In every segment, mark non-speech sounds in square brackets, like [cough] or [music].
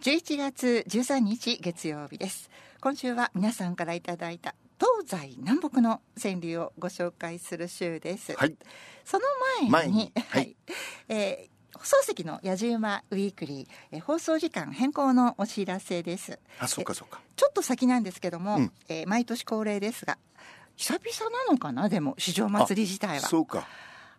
11月13日月曜日です。今週は皆さんからいただいた東西南北の川柳をご紹介する週です、はい。その前にははい。い、[laughs] えー放送席の野じ馬ウィークリー、えー放送時間変更のお知らせです。あそうかそうか。ちょっと先なんですけども、うん。えー毎年恒例ですが久々なのかな？でも市場祭り自体は。そうか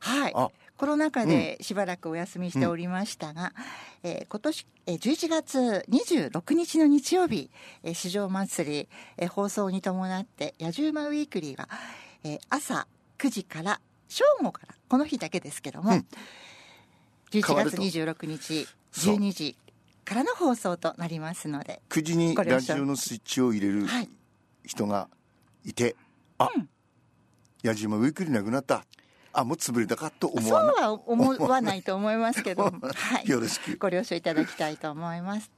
はい。あコロナ禍でしばらくお休みしておりましたが、えー今年、えー11月26日の日曜日、えー市場祭り、えー放送に伴って野じ馬ウィークリーは、えー朝9時から正午からこの日だけですけども、うん。11月変わると。26日そう。12時からの放送となりますので9時にラジオのスイッチを入れるはい。人がいて、あ、うん。矢島ウィークリーなくなったあもう潰れたかと思そうわないは思わないと思いますけど、[laughs] はい、よろしく。ご了承いただきたいと思います。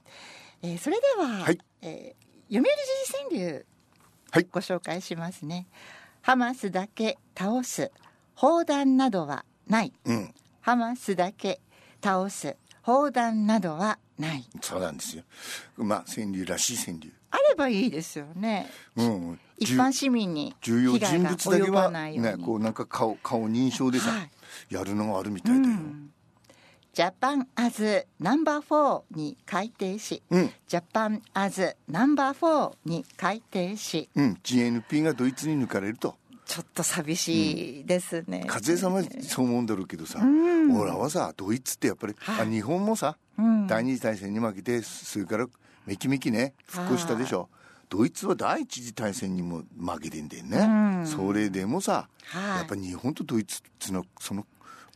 えーそれでは、はい。えー読売時事川柳、はい。ご紹介しますね。ハマスだけ倒す砲弾などはない。うん。ハマスだけ倒す砲弾などはない。そうなんですよ。まあ川柳らしい川柳あればいいですよね。うん。一般市民に重要人物だけは。ねこうなんか顔顔認証でさ、はい。やるのがあるみたいだよ、うん。ジャパンアズナンバー4に改定し、うん。ジャパンアズナンバー4に改定し、うん、GNP がドイツに抜かれると。ちょっと寂しいですね。和江さんはそう思うんだろうけどさ、ん。俺らはさドイツってやっぱり、はい。あ日本もさ、うん。第二次大戦に負けてそれからめきめきね復興したでしょ。ドイツは第一次大戦にも負けてんだよね、うん。それでもさ、はい。やっぱ日本とドイツのはその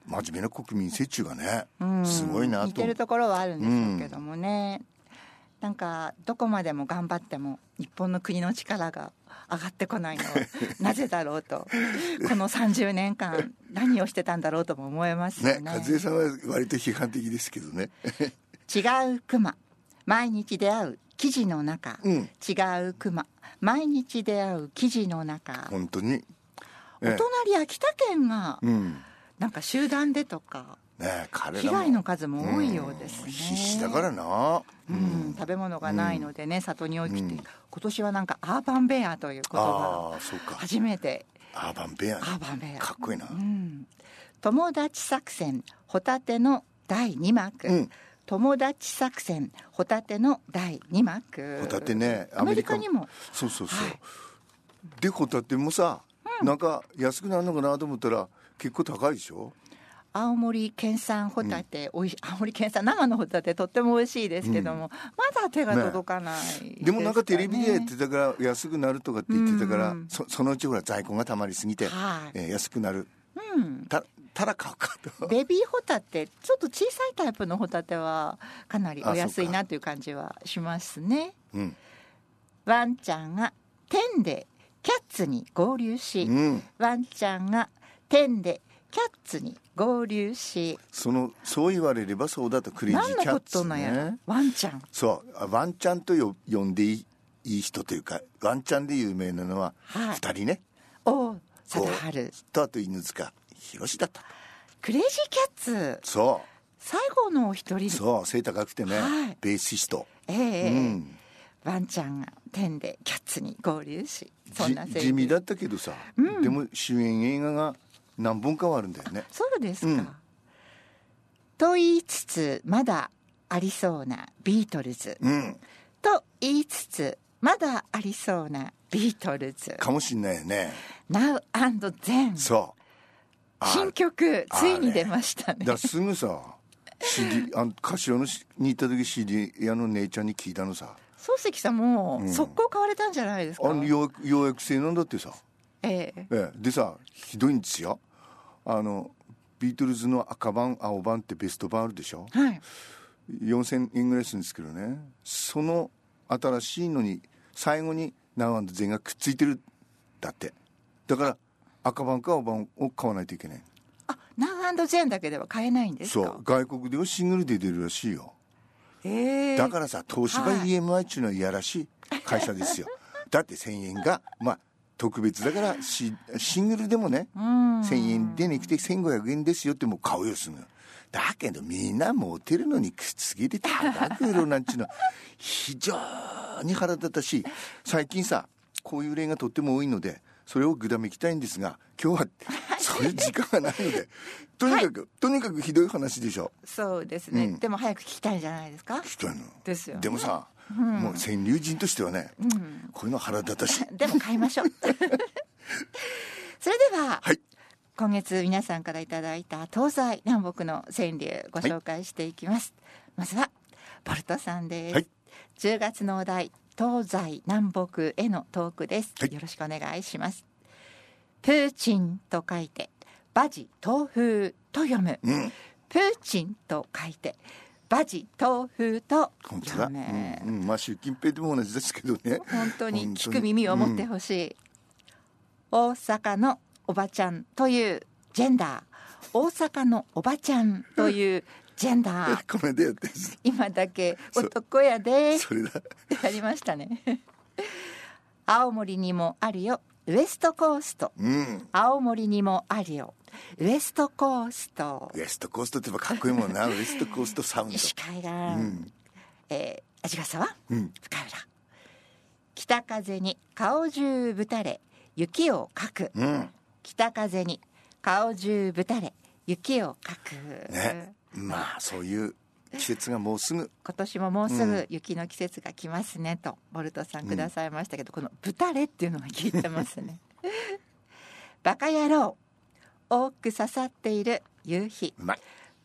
真面目な国民折衷がね、うん。すごいなと。似てるところはあるんでしょうけどもね、なんかどこまでも頑張っても日本の国の力が上がってこないのは [laughs] なぜだろうと。この30年間何をしてたんだろうとも思えますよね。ね和江さんは割と批判的ですけどね。[laughs] 違うクマ毎日出会う記事の中、うん。違うクマ毎日出会う記事の中、本当に。お隣秋田県がうん。なんか集団でとかね彼ら被も害の数も多いようですね、ん必死だからな、うん、食べ物がないのでね、里に起きて、うん。今年はなんかアーバンベアという言葉をああそうか。初めて。アーバンベアね。アーバンベア。かっこいいな。うん、友達作戦ホタテの第2幕、うん友達作戦ホタテの第2幕。ホタテねアメリカにも。そうそうそう、はい。でホタテもさ、なんか安くなるのかなと思ったら結構高いでしょ？青森県産ホタテ、おいし青森県産生のホタテとっても美味しいですけども、まだ手が届かないですかね、でもなんかテレビでやってたから安くなるとかって言ってたから、うん。そそのうちほら在庫がたまりすぎて、はい。えー安くなる。うん。たたら買うかと。ベビーホタテちょっと小さいタイプのホタテはかなりお安いなという感じはしますね。うん、ワンちゃんが天でキャッツに合流し、うん、ワンちゃんが天でキャッツに合流し。そのそう言われればそうだとクレイジーキャッツね。ワンちゃん。そうあワンちゃんとよ呼んでいいいい人というかワンちゃんで有名なのははい。2人ね、お貞治とあと犬塚弘だったクレイジーキャッツ。そ最後のお一人うそう背高くてね、はい。ベーシスト、ええうん。ワンちゃんが天でキャッツに合流しそんな地味だったけどさ、うん。でも主演映画が何本かはあるんだよね。そうですか、うん。と言いつつまだありそうなビートルズ、うん。と言いつつまだありそうなビートルズ。かもしんないよね。Now and Then そ新曲あついに出ましたね。だすぐさ CD あ柏のしに行った時 CD 屋の姉ちゃんに聞いたのさ。漱石さんもうん。速攻買われたんじゃないですか、あのようようやく製なんだってさ、ええ。ええ、でさひどいんですよ。あのビートルズの赤版青版ってベスト版あるでしょ？はい。4000円ぐらいするんですけどね。その新しいのに最後に「ナウゼンがくっついてる。だって。だから赤版か青版を買わないといけない。あ Now and Then だけでは買えないんですか？そう。外国ではシングルで出るらしいよええだからさ東芝はい。EMI っていうのはいやらしい会社ですよ。[laughs] だって1000円がまあ特別だからシシングルでもねうん。1000円でなくて1500円ですよってもう買うよすぐ。だけどみんなモテるのにくっつけて高く売ろうなんちゅうの。は [laughs] 非常に腹立たしい最近さこういう例がとっても多いのでそれをぐだめきたいんですが今日はそういう時間がないのでとにかく、とにかくひどい話でしょ。そうですね、うん。でも早く聞きたいんじゃないですか。ですよね。でもさ、もう川柳人としてはね、こういうの腹立たしい。[laughs] でも買いましょう。[laughs] それでは、はい。今月皆さんからいただいた東西南北の川柳ご紹介していきます、まずはボルトさんです、はい。10月のお題東西南北へのトークです、はい。よろしくお願いします。プーチンと書いてバジ豆腐と読む、うん。プーチンと書いてバジ豆腐と読む、うんうん、まあ習近平でも同じですけどね。本当に本聞く耳を持ってほしい、大阪のおばちゃんというジェンダー。大阪のおばちゃんというジェンダー。この間やって今だけ男やで。それだ。やりましたね。青森にもあるよ。ウエストコースト。うん。青森にもあるよ。ウエストコースト。ウエストコーストってかっこいいもんな。ウエストコーストサウンド。西海岸、うん。えー味ヶ沢うん。深浦。北風に顔中ぶたれ。雪をかく。うん。北風に顔中ぶたれ。雪をかく、ねまあそういう季節がもうすぐ。今年ももうすぐ雪の季節が来ますねとボルトさんくださいましたけど、この「ぶたれ」っていうのが効いてますね。[laughs] バカ野郎多く刺さっている夕日。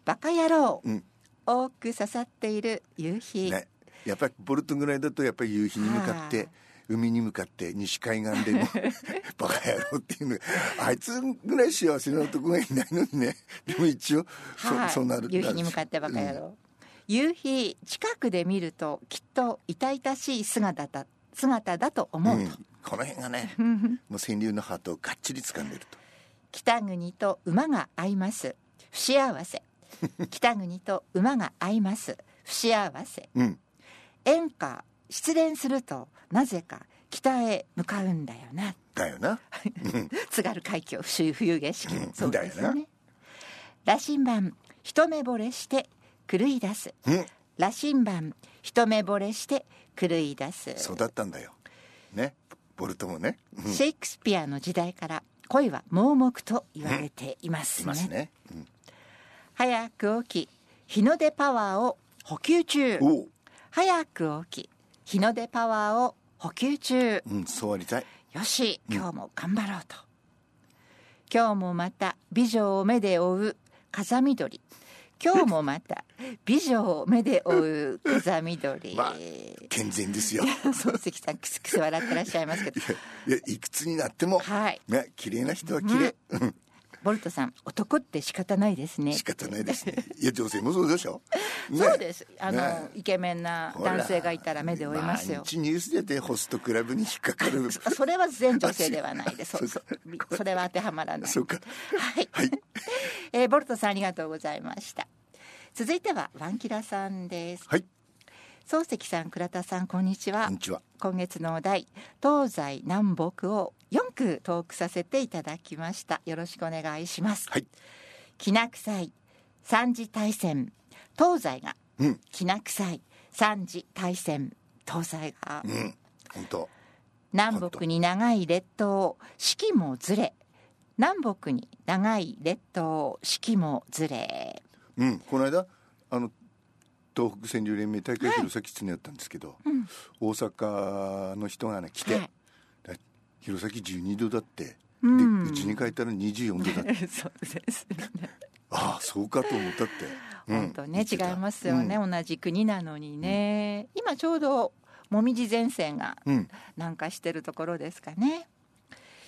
バカ野郎、うん。多く刺さっている夕日、ね。やっぱりボルトぐらいだとやっぱり夕日に向かっはて海に向かって西海岸でも [laughs] バカ野郎っていうの。あいつぐらい幸せな男がいないのにね。[laughs] でも一応そ,、はい、そうなる夕日に向かってバカ野郎、夕日近くで見るときっと痛々しい姿だ姿だと思う。と、うん。この辺がねもう川柳のハートをがっちり掴んでると。北国と馬が合います。不幸せ。[laughs] 北国と馬が合います。不幸せ。うん。演歌失恋するとなぜか北へ向かうんだよな。だよな。[laughs] 津軽海峡冬冬景色、うん。そうですだよよね羅針盤一目惚れして狂い出す。うん。羅針盤一目惚れして狂い出す。そうだったんだよ。ね。ボルトもね、うん。いシェイクスピアの時代から恋は盲目と言われていますね,、ますね、うん。早く起き日の出パワーを補給中。早く起き日の出パワーを補給中。うんそうありたい。よし今日も頑張ろうと、今日もまた美女を目で追う風見鳥。今日もまた [laughs] 美女を目で追う風見鳥、まあ健全ですよ。漱石さんくすくす笑ってらっしゃいますけど。いやいくつになっても、はい。ね綺麗な人は綺麗、うんボルトさん男って仕方ないですね。仕方ないですね。いや女性もそうでしょ、[laughs] ね。そうです。あの、ね。イケメンな男性がいたら目で追いますよ。毎日ニュースでてホストクラブに引っかかる。[laughs] それは全女性ではないです。[laughs] そそう。そそれは当てはまらない。そうか。はい。えーボルトさんありがとうございました。続いてはワンキラさんです。はい。漱石さん、倉田さん、こんにちは。こん。にちは。今月のお題、東西南北を4句トークさせていただきました。よろしくお願いします。はい。きな臭い三次大戦、東西が。うん。きな臭い三次大戦、東西が。うん。本当。南北に長い列島四季もずれ。南北に長い列島四季もずれ。うん。この間あの東北川柳連盟大会弘前常やったんですけど、大阪の人がね来て、はい。だ弘前12度だって、うん。でうちに帰ったら24度だって。[laughs] そうですね。ああそうかと思ったって、うん。本当ね違いますよね、同じ国なのにね、今ちょうどもみじ前線がうん、うん。南下してるところですかね。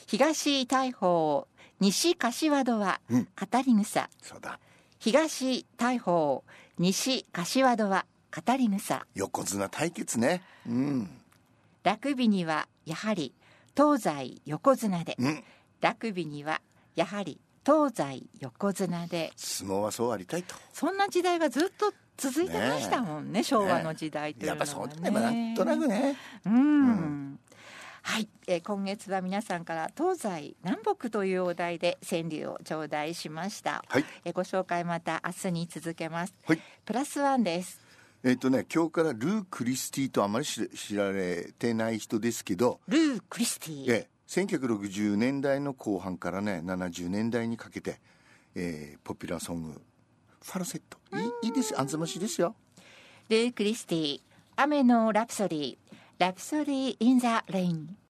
東大砲西柏戸はうん。語り草。そうだ。東大砲西柏戸は語り草。横綱対決ね。うん。ラグビーにはやはり東西横綱で、うん。ラグビーにはやはり東西横綱で。相撲はそうありたいと。そんな時代がずっと続いてましたもんね昭和の時代というのはね。やっぱそうだねまあなんとなくね。うん、はい、えー今月は皆さんから東西南北というお題で川柳を頂戴しました、はい。えーご紹介また明日に続けます、はい。プラスワンですえっ、とね今日からルー・クリスティとあまり知知られてない人ですけど、ルー・クリスティ。ええ1960年代の後半からね70年代にかけて、えーポピュラーソングファルセット。いいいいですよ。あんずましいですよ。ルー・クリスティ。雨のラプソディ。ラプソディ・イン・ザ・レイン